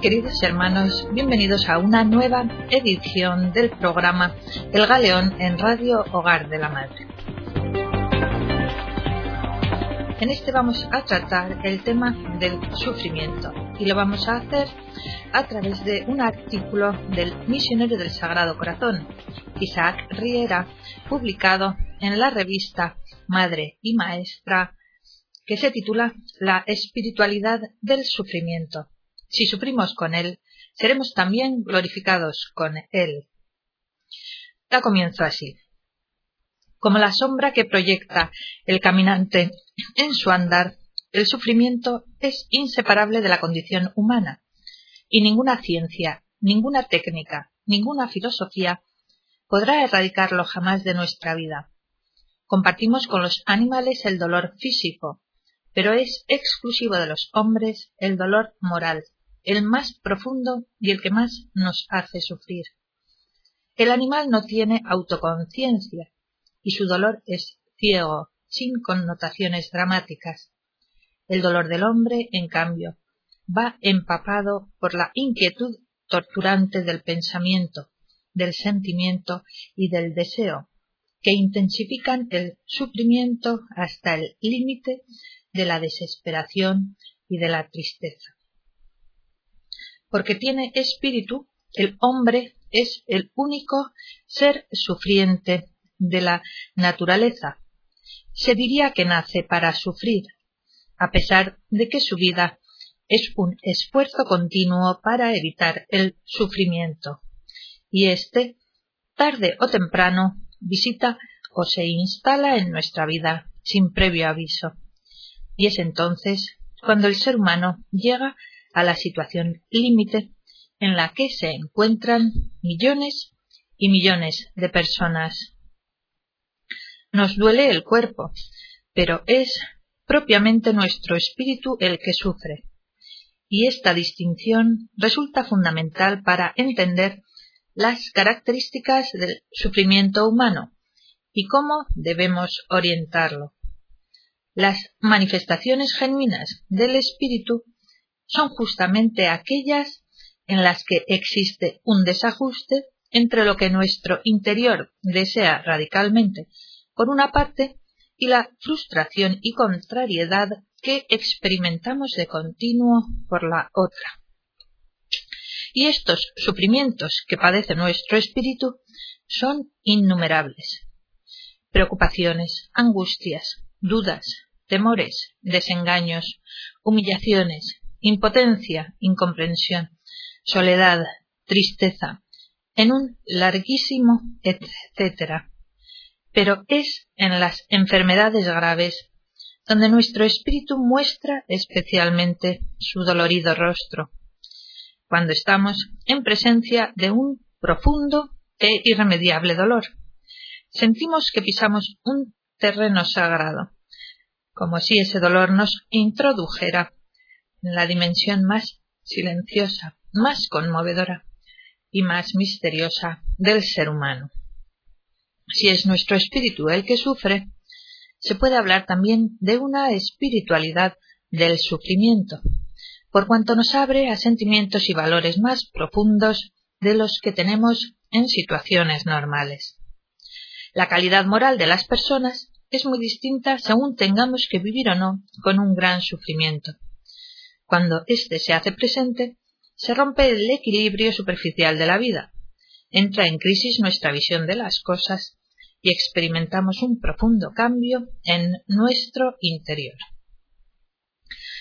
queridos hermanos, bienvenidos a una nueva edición del programa El Galeón en Radio Hogar de la Madre. En este vamos a tratar el tema del sufrimiento y lo vamos a hacer a través de un artículo del misionero del Sagrado Corazón, Isaac Riera, publicado en la revista Madre y Maestra, que se titula La espiritualidad del sufrimiento si sufrimos con Él, seremos también glorificados con Él. Da comienzo así. Como la sombra que proyecta el caminante en su andar, el sufrimiento es inseparable de la condición humana, y ninguna ciencia, ninguna técnica, ninguna filosofía podrá erradicarlo jamás de nuestra vida. Compartimos con los animales el dolor físico, pero es exclusivo de los hombres el dolor moral, el más profundo y el que más nos hace sufrir. El animal no tiene autoconciencia y su dolor es ciego, sin connotaciones dramáticas. El dolor del hombre, en cambio, va empapado por la inquietud torturante del pensamiento, del sentimiento y del deseo, que intensifican el sufrimiento hasta el límite de la desesperación y de la tristeza porque tiene espíritu, el hombre es el único ser sufriente de la naturaleza. Se diría que nace para sufrir, a pesar de que su vida es un esfuerzo continuo para evitar el sufrimiento. Y éste, tarde o temprano, visita o se instala en nuestra vida sin previo aviso. Y es entonces cuando el ser humano llega a la situación límite en la que se encuentran millones y millones de personas. Nos duele el cuerpo, pero es propiamente nuestro espíritu el que sufre. Y esta distinción resulta fundamental para entender las características del sufrimiento humano y cómo debemos orientarlo. Las manifestaciones genuinas del espíritu son justamente aquellas en las que existe un desajuste entre lo que nuestro interior desea radicalmente por una parte y la frustración y contrariedad que experimentamos de continuo por la otra. Y estos sufrimientos que padece nuestro espíritu son innumerables. Preocupaciones, angustias, dudas, temores, desengaños, humillaciones, impotencia, incomprensión, soledad, tristeza, en un larguísimo etcétera. Pero es en las enfermedades graves donde nuestro espíritu muestra especialmente su dolorido rostro, cuando estamos en presencia de un profundo e irremediable dolor. Sentimos que pisamos un terreno sagrado, como si ese dolor nos introdujera la dimensión más silenciosa, más conmovedora y más misteriosa del ser humano. Si es nuestro espíritu el que sufre, se puede hablar también de una espiritualidad del sufrimiento, por cuanto nos abre a sentimientos y valores más profundos de los que tenemos en situaciones normales. La calidad moral de las personas es muy distinta según tengamos que vivir o no con un gran sufrimiento. Cuando éste se hace presente, se rompe el equilibrio superficial de la vida, entra en crisis nuestra visión de las cosas y experimentamos un profundo cambio en nuestro interior.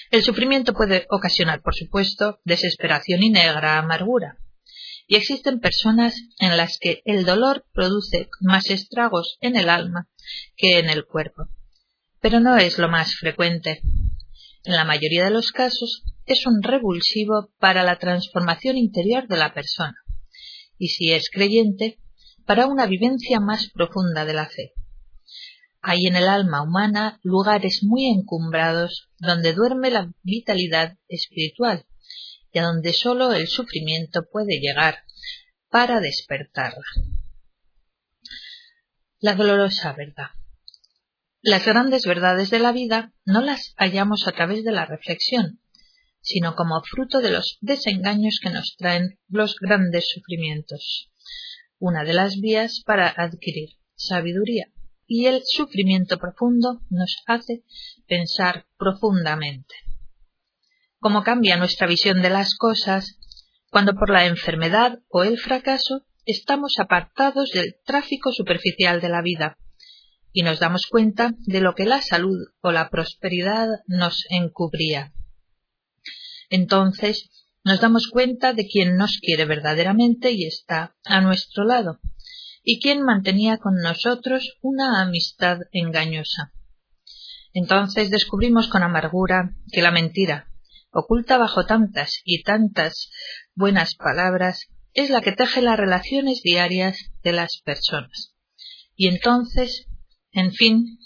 El sufrimiento puede ocasionar, por supuesto, desesperación y negra amargura. Y existen personas en las que el dolor produce más estragos en el alma que en el cuerpo. Pero no es lo más frecuente en la mayoría de los casos, es un revulsivo para la transformación interior de la persona, y si es creyente, para una vivencia más profunda de la fe. Hay en el alma humana lugares muy encumbrados donde duerme la vitalidad espiritual y a donde sólo el sufrimiento puede llegar para despertarla. La dolorosa verdad. Las grandes verdades de la vida no las hallamos a través de la reflexión, sino como fruto de los desengaños que nos traen los grandes sufrimientos. Una de las vías para adquirir sabiduría y el sufrimiento profundo nos hace pensar profundamente. Cómo cambia nuestra visión de las cosas cuando por la enfermedad o el fracaso estamos apartados del tráfico superficial de la vida y nos damos cuenta de lo que la salud o la prosperidad nos encubría. Entonces nos damos cuenta de quién nos quiere verdaderamente y está a nuestro lado, y quién mantenía con nosotros una amistad engañosa. Entonces descubrimos con amargura que la mentira, oculta bajo tantas y tantas buenas palabras, es la que teje las relaciones diarias de las personas. Y entonces, en fin,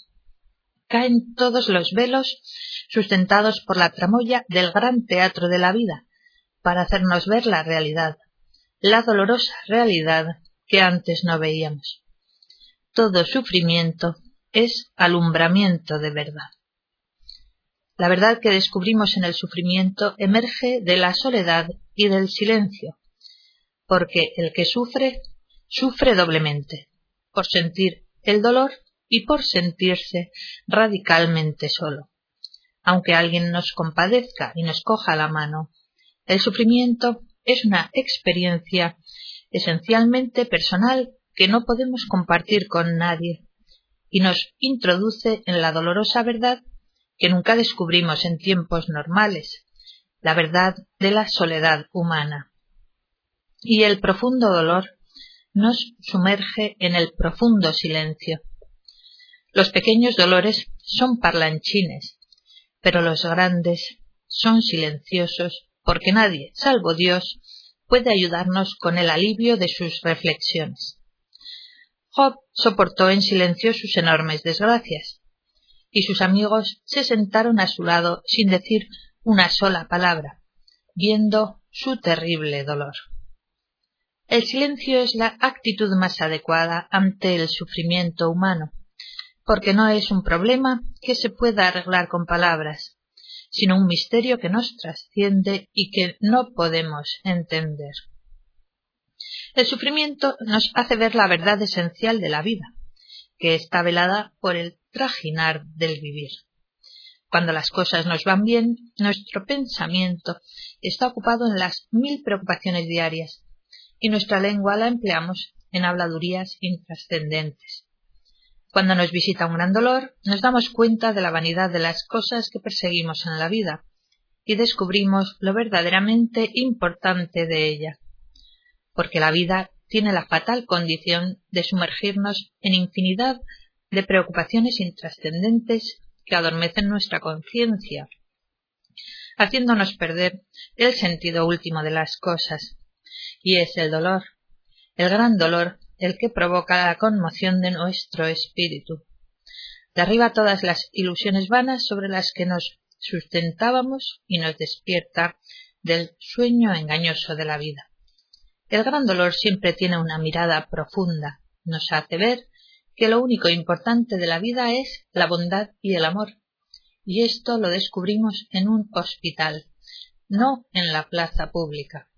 caen todos los velos sustentados por la tramoya del gran teatro de la vida, para hacernos ver la realidad, la dolorosa realidad que antes no veíamos. Todo sufrimiento es alumbramiento de verdad. La verdad que descubrimos en el sufrimiento emerge de la soledad y del silencio, porque el que sufre, sufre doblemente, por sentir el dolor y por sentirse radicalmente solo. Aunque alguien nos compadezca y nos coja la mano, el sufrimiento es una experiencia esencialmente personal que no podemos compartir con nadie y nos introduce en la dolorosa verdad que nunca descubrimos en tiempos normales, la verdad de la soledad humana. Y el profundo dolor nos sumerge en el profundo silencio. Los pequeños dolores son parlanchines, pero los grandes son silenciosos porque nadie, salvo Dios, puede ayudarnos con el alivio de sus reflexiones. Job soportó en silencio sus enormes desgracias, y sus amigos se sentaron a su lado sin decir una sola palabra, viendo su terrible dolor. El silencio es la actitud más adecuada ante el sufrimiento humano, porque no es un problema que se pueda arreglar con palabras, sino un misterio que nos trasciende y que no podemos entender. El sufrimiento nos hace ver la verdad esencial de la vida, que está velada por el trajinar del vivir. Cuando las cosas nos van bien, nuestro pensamiento está ocupado en las mil preocupaciones diarias y nuestra lengua la empleamos en habladurías intrascendentes. Cuando nos visita un gran dolor, nos damos cuenta de la vanidad de las cosas que perseguimos en la vida y descubrimos lo verdaderamente importante de ella, porque la vida tiene la fatal condición de sumergirnos en infinidad de preocupaciones intrascendentes que adormecen nuestra conciencia, haciéndonos perder el sentido último de las cosas, y es el dolor, el gran dolor, el que provoca la conmoción de nuestro espíritu. Derriba todas las ilusiones vanas sobre las que nos sustentábamos y nos despierta del sueño engañoso de la vida. El gran dolor siempre tiene una mirada profunda, nos hace ver que lo único importante de la vida es la bondad y el amor, y esto lo descubrimos en un hospital, no en la plaza pública.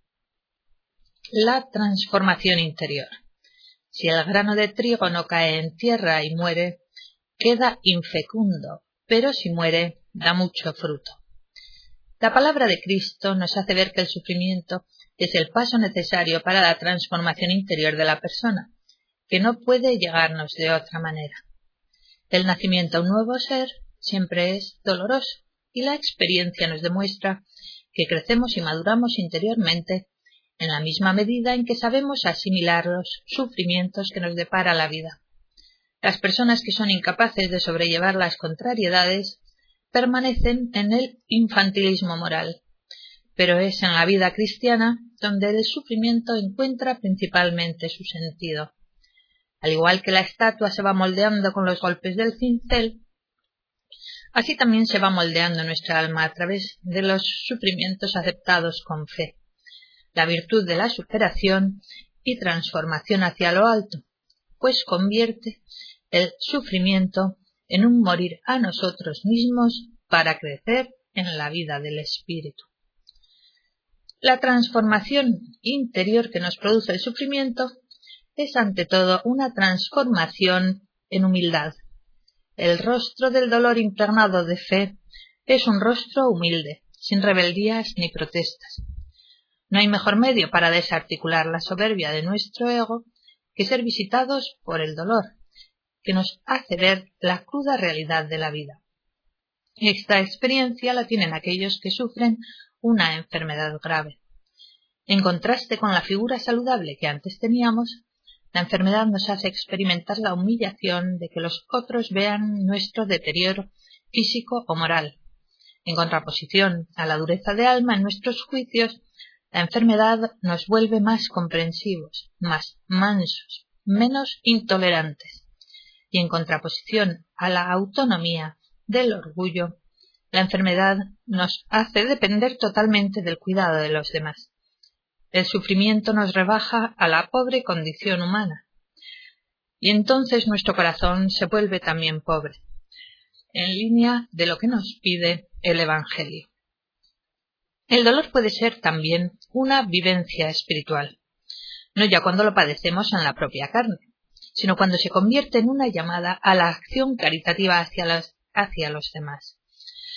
La transformación interior. Si el grano de trigo no cae en tierra y muere, queda infecundo, pero si muere, da mucho fruto. La palabra de Cristo nos hace ver que el sufrimiento es el paso necesario para la transformación interior de la persona, que no puede llegarnos de otra manera. El nacimiento a un nuevo ser siempre es doloroso y la experiencia nos demuestra que crecemos y maduramos interiormente en la misma medida en que sabemos asimilar los sufrimientos que nos depara la vida. Las personas que son incapaces de sobrellevar las contrariedades permanecen en el infantilismo moral, pero es en la vida cristiana donde el sufrimiento encuentra principalmente su sentido. Al igual que la estatua se va moldeando con los golpes del cincel, así también se va moldeando nuestra alma a través de los sufrimientos aceptados con fe la virtud de la superación y transformación hacia lo alto, pues convierte el sufrimiento en un morir a nosotros mismos para crecer en la vida del espíritu. La transformación interior que nos produce el sufrimiento es ante todo una transformación en humildad. El rostro del dolor impregnado de fe es un rostro humilde, sin rebeldías ni protestas. No hay mejor medio para desarticular la soberbia de nuestro ego que ser visitados por el dolor, que nos hace ver la cruda realidad de la vida. Esta experiencia la tienen aquellos que sufren una enfermedad grave. En contraste con la figura saludable que antes teníamos, la enfermedad nos hace experimentar la humillación de que los otros vean nuestro deterioro físico o moral. En contraposición a la dureza de alma en nuestros juicios, la enfermedad nos vuelve más comprensivos, más mansos, menos intolerantes. Y en contraposición a la autonomía del orgullo, la enfermedad nos hace depender totalmente del cuidado de los demás. El sufrimiento nos rebaja a la pobre condición humana. Y entonces nuestro corazón se vuelve también pobre, en línea de lo que nos pide el Evangelio. El dolor puede ser también una vivencia espiritual, no ya cuando lo padecemos en la propia carne, sino cuando se convierte en una llamada a la acción caritativa hacia, los demás.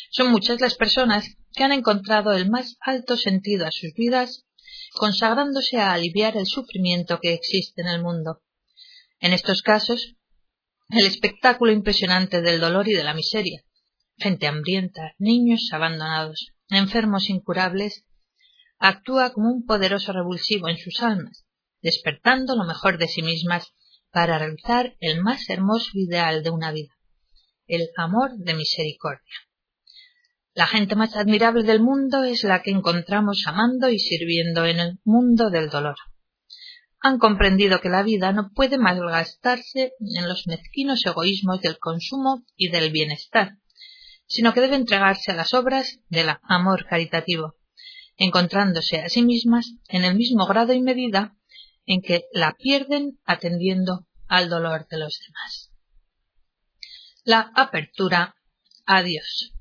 Son muchas las personas que han encontrado el más alto sentido a sus vidas consagrándose a aliviar el sufrimiento que existe en el mundo. En estos casos, el espectáculo impresionante del dolor y de la miseria, gente hambrienta, niños abandonados, enfermos incurables, actúa como un poderoso revulsivo en sus almas, despertando lo mejor de sí mismas para realizar el más hermoso ideal de una vida, el amor de misericordia. La gente más admirable del mundo es la que encontramos amando y sirviendo en el mundo del dolor. Han comprendido que la vida no puede malgastarse en los mezquinos egoísmos del consumo y del bienestar, sino que debe entregarse a las obras del amor caritativo, encontrándose a sí mismas en el mismo grado y medida en que la pierden atendiendo al dolor de los demás. La apertura a Dios.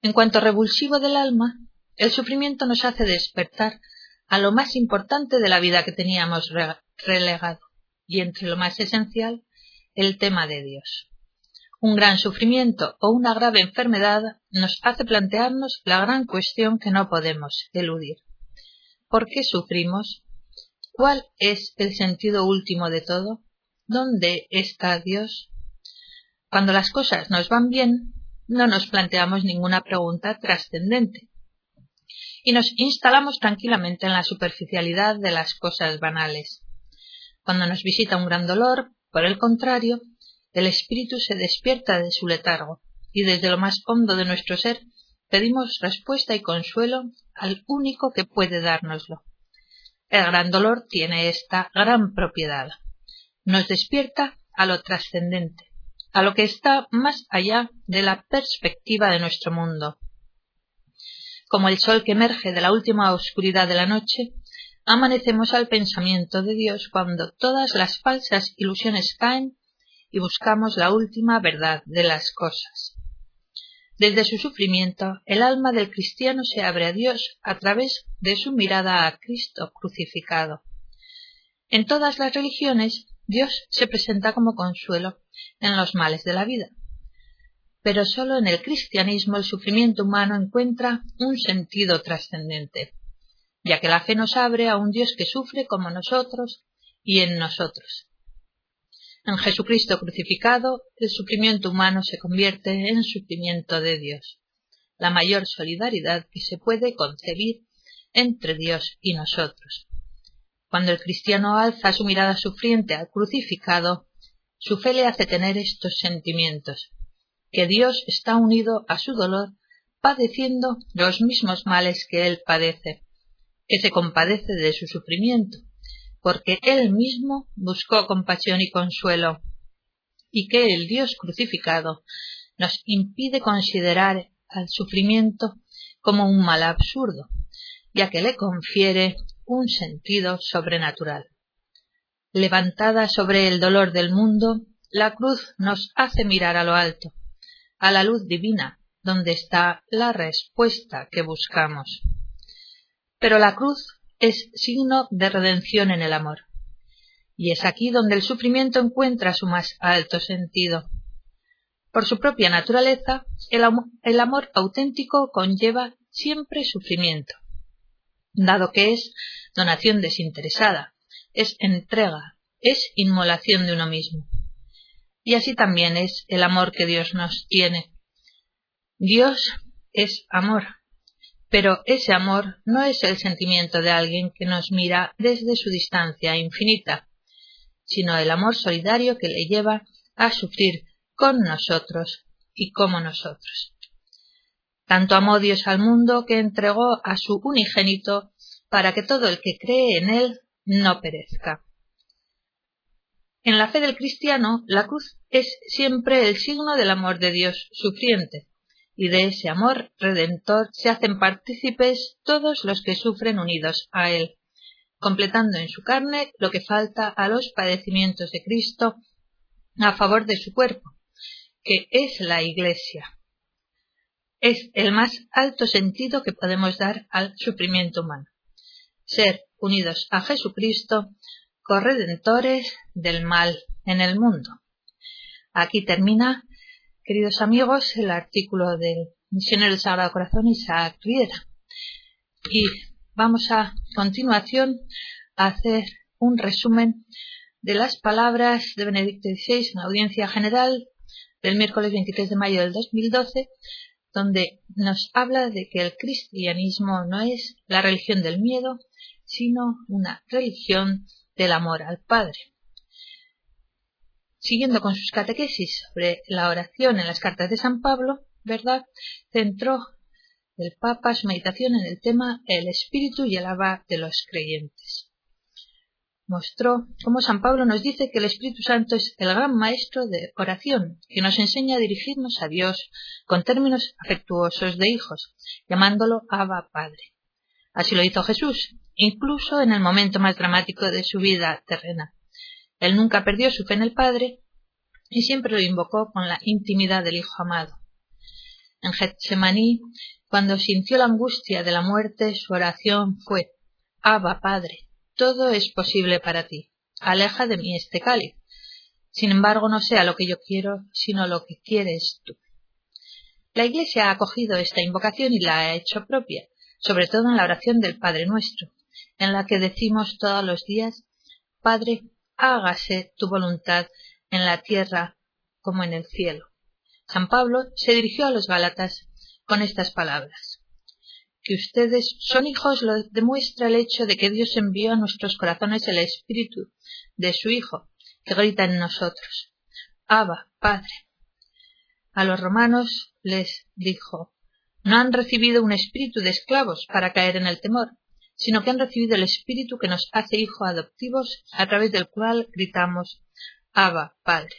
En cuanto revulsivo del alma, el sufrimiento nos hace despertar a lo más importante de la vida que teníamos relegado, y entre lo más esencial, el tema de Dios. Un gran sufrimiento o una grave enfermedad nos hace plantearnos la gran cuestión que no podemos eludir. ¿Por qué sufrimos? ¿Cuál es el sentido último de todo? ¿Dónde está Dios? Cuando las cosas nos van bien, no nos planteamos ninguna pregunta trascendente y nos instalamos tranquilamente en la superficialidad de las cosas banales. Cuando nos visita un gran dolor, por el contrario, el espíritu se despierta de su letargo y desde lo más hondo de nuestro ser pedimos respuesta y consuelo al único que puede dárnoslo. El gran dolor tiene esta gran propiedad. Nos despierta a lo trascendente, a lo que está más allá de la perspectiva de nuestro mundo. Como el sol que emerge de la última oscuridad de la noche, amanecemos al pensamiento de Dios cuando todas las falsas ilusiones caen y buscamos la última verdad de las cosas. Desde su sufrimiento, el alma del cristiano se abre a Dios a través de su mirada a Cristo crucificado. En todas las religiones, Dios se presenta como consuelo en los males de la vida. Pero sólo en el cristianismo el sufrimiento humano encuentra un sentido trascendente, ya que la fe nos abre a un Dios que sufre como nosotros y en nosotros. En Jesucristo crucificado, el sufrimiento humano se convierte en sufrimiento de Dios, la mayor solidaridad que se puede concebir entre Dios y nosotros. Cuando el cristiano alza su mirada sufriente al crucificado, su fe le hace tener estos sentimientos, que Dios está unido a su dolor, padeciendo los mismos males que él padece, que se compadece de su sufrimiento, porque él mismo buscó compasión y consuelo, y que el Dios crucificado nos impide considerar al sufrimiento como un mal absurdo, ya que le confiere un sentido sobrenatural. Levantada sobre el dolor del mundo, la cruz nos hace mirar a lo alto, a la luz divina, donde está la respuesta que buscamos. Pero la cruz es signo de redención en el amor. Y es aquí donde el sufrimiento encuentra su más alto sentido. Por su propia naturaleza, el, amor auténtico conlleva siempre sufrimiento, dado que es donación desinteresada, es entrega, es inmolación de uno mismo. Y así también es el amor que Dios nos tiene. Dios es amor, pero ese amor no es el sentimiento de alguien que nos mira desde su distancia infinita, sino el amor solidario que le lleva a sufrir con nosotros y como nosotros. Tanto amó Dios al mundo que entregó a su unigénito para que todo el que cree en él no perezca. En la fe del cristiano, la cruz es siempre el signo del amor de Dios sufriente, y de ese amor redentor se hacen partícipes todos los que sufren unidos a él, completando en su carne lo que falta a los padecimientos de Cristo a favor de su cuerpo, que es la Iglesia. Es el más alto sentido que podemos dar al sufrimiento humano. Ser unidos a Jesucristo, corredentores del mal en el mundo. Aquí termina queridos amigos, el artículo del misionero del Sagrado Corazón Isaac Riera. Y vamos a continuación a hacer un resumen de las palabras de Benedicto XVI en audiencia general del miércoles 23 de mayo del 2012, donde nos habla de que el cristianismo no es la religión del miedo, sino una religión del amor al Padre siguiendo con sus catequesis sobre la oración en las cartas de San Pablo, ¿verdad? Centró el Papa su meditación en el tema el espíritu y el alma de los creyentes. Mostró cómo San Pablo nos dice que el Espíritu Santo es el gran maestro de oración, que nos enseña a dirigirnos a Dios con términos afectuosos de hijos, llamándolo Abba Padre. Así lo hizo Jesús, incluso en el momento más dramático de su vida terrena. Él nunca perdió su fe en el Padre y siempre lo invocó con la intimidad del Hijo amado. En Getsemaní, cuando sintió la angustia de la muerte, su oración fue Abba, Padre, todo es posible para ti. Aleja de mí este cáliz. Sin embargo, no sea lo que yo quiero, sino lo que quieres tú. La Iglesia ha acogido esta invocación y la ha hecho propia, sobre todo en la oración del Padre nuestro, en la que decimos todos los días Padre, hágase tu voluntad en la tierra como en el cielo. San Pablo se dirigió a los Gálatas con estas palabras. Que ustedes son hijos lo demuestra el hecho de que Dios envió a nuestros corazones el espíritu de su Hijo, que grita en nosotros. Abba, Padre. A los romanos les dijo, no han recibido un espíritu de esclavos para caer en el temor, sino que han recibido el Espíritu que nos hace hijos adoptivos, a través del cual gritamos Abba, Padre.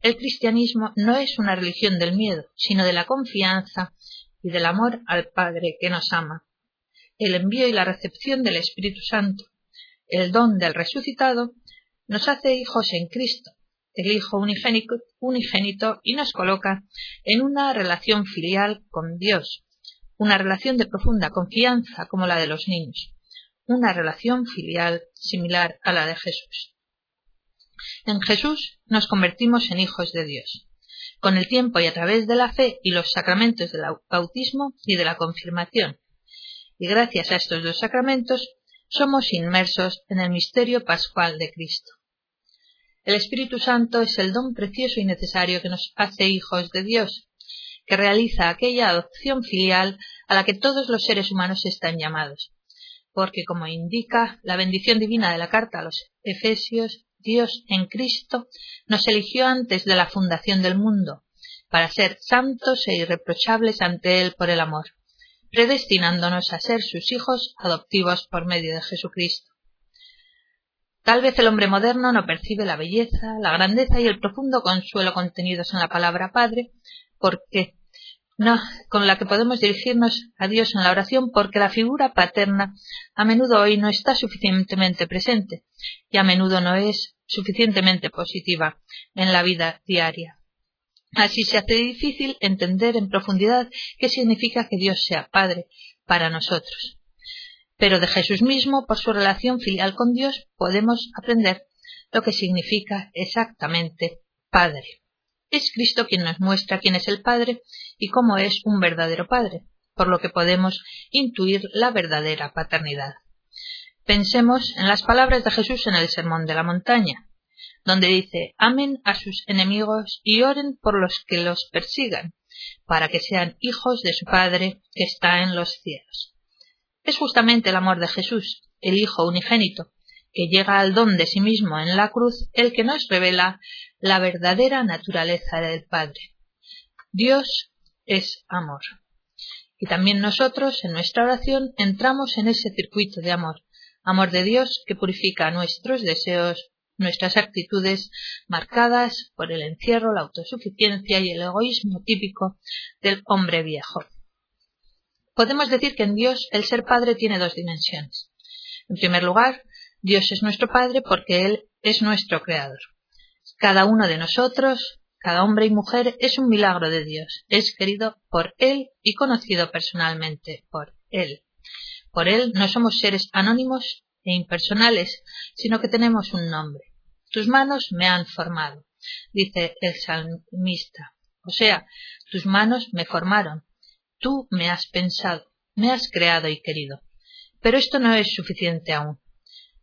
El cristianismo no es una religión del miedo, sino de la confianza y del amor al Padre que nos ama. El envío y la recepción del Espíritu Santo, el don del resucitado, nos hace hijos en Cristo, el Hijo unigénito, unigénito y nos coloca en una relación filial con Dios, una relación de profunda confianza como la de los niños, una relación filial similar a la de Jesús. En Jesús nos convertimos en hijos de Dios, con el tiempo y a través de la fe y los sacramentos del bautismo y de la confirmación. Y gracias a estos dos sacramentos somos inmersos en el misterio pascual de Cristo. El Espíritu Santo es el don precioso y necesario que nos hace hijos de Dios que realiza aquella adopción filial a la que todos los seres humanos están llamados. Porque, como indica la bendición divina de la carta a los Efesios, Dios en Cristo nos eligió antes de la fundación del mundo, para ser santos e irreprochables ante Él por el amor, predestinándonos a ser sus hijos adoptivos por medio de Jesucristo. Tal vez el hombre moderno no percibe la belleza, la grandeza y el profundo consuelo contenidos en la palabra Padre, no, con la que podemos dirigirnos a Dios en la oración, porque la figura paterna a menudo hoy no está suficientemente presente y a menudo no es suficientemente positiva en la vida diaria. Así se hace difícil entender en profundidad qué significa que Dios sea Padre para nosotros. pero de Jesús mismo, por su relación filial con Dios, podemos aprender lo que significa exactamente Padre. Es Cristo quien nos muestra quién es el Padre y cómo es un verdadero Padre, por lo que podemos intuir la verdadera paternidad. Pensemos en las palabras de Jesús en el Sermón de la Montaña, donde dice, amen a sus enemigos y oren por los que los persigan, para que sean hijos de su Padre que está en los cielos. Es justamente el amor de Jesús, el Hijo unigénito, que llega al don de sí mismo en la cruz, el que nos revela la verdadera naturaleza del Padre. Dios es amor. Y también nosotros, en nuestra oración, entramos en ese circuito de amor, amor de Dios que purifica nuestros deseos, nuestras actitudes marcadas por el encierro, la autosuficiencia y el egoísmo típico del hombre viejo. Podemos decir que en Dios el ser padre tiene dos dimensiones. En primer lugar, Dios es nuestro Padre porque Él es nuestro Creador. Cada uno de nosotros, cada hombre y mujer, es un milagro de Dios. Es querido por Él y conocido personalmente por Él. Por Él no somos seres anónimos e impersonales, sino que tenemos un nombre. Tus manos me han formado, dice el salmista. O sea, tus manos me formaron. Tú me has pensado, me has creado y querido. Pero esto no es suficiente aún.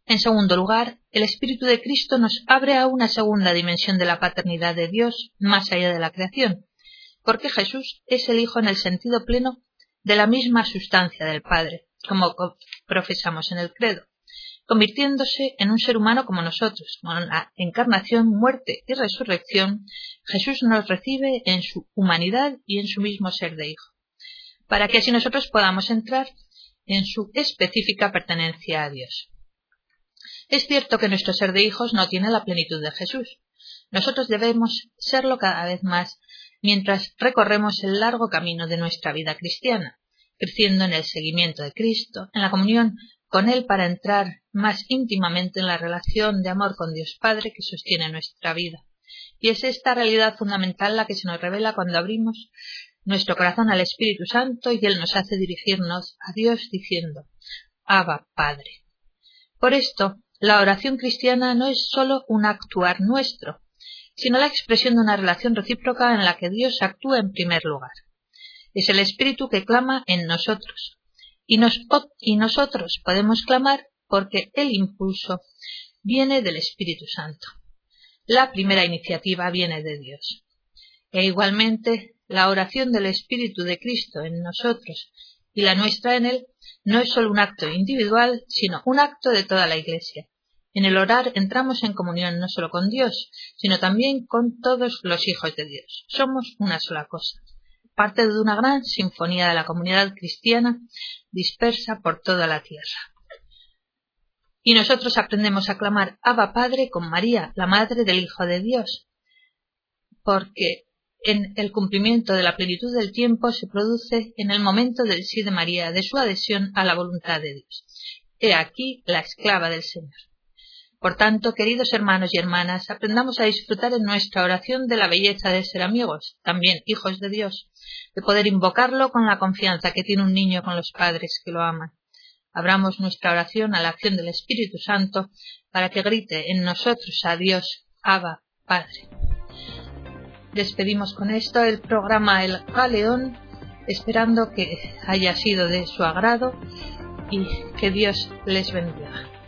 En segundo lugar, el Espíritu de Cristo nos abre a una segunda dimensión de la paternidad de Dios más allá de la creación, porque Jesús es el Hijo en el sentido pleno de la misma sustancia del Padre, como profesamos en el credo convirtiéndose en un ser humano como nosotros. Con la encarnación, muerte y resurrección, Jesús nos recibe en su humanidad y en su mismo ser de hijo, para que así nosotros podamos entrar en su específica pertenencia a Dios. Es cierto que nuestro ser de hijos no tiene la plenitud de Jesús. Nosotros debemos serlo cada vez más mientras recorremos el largo camino de nuestra vida cristiana, creciendo en el seguimiento de Cristo, en la comunión con Él para entrar más íntimamente en la relación de amor con Dios Padre que sostiene nuestra vida. Y es esta realidad fundamental la que se nos revela cuando abrimos nuestro corazón al Espíritu Santo y Él nos hace dirigirnos a Dios diciendo, Abba Padre. Por esto, la oración cristiana no es sólo un actuar nuestro, sino la expresión de una relación recíproca en la que Dios actúa en primer lugar. Es el Espíritu que clama en nosotros, y, y nosotros podemos clamar porque el impulso viene del Espíritu Santo. La primera iniciativa viene de Dios. E igualmente, la oración del Espíritu de Cristo en nosotros y la nuestra en Él no es solo un acto individual, sino un acto de toda la Iglesia. En el orar entramos en comunión no solo con Dios, sino también con todos los hijos de Dios. Somos una sola cosa parte de una gran sinfonía de la comunidad cristiana dispersa por toda la tierra. Y nosotros aprendemos a clamar Abba Padre con María, la Madre del Hijo de Dios, porque en el cumplimiento de la plenitud del tiempo se produce en el momento del sí de María, de su adhesión a la voluntad de Dios. He aquí la esclava del Señor. Por tanto, queridos hermanos y hermanas, aprendamos a disfrutar en nuestra oración de la belleza de ser amigos, también hijos de Dios, de poder invocarlo con la confianza que tiene un niño con los padres que lo aman. Abramos nuestra oración a la acción del Espíritu Santo para que grite en nosotros a Dios, Abba, Padre. Despedimos con esto el programa El Galeón, esperando que haya sido de su agrado y que Dios les bendiga.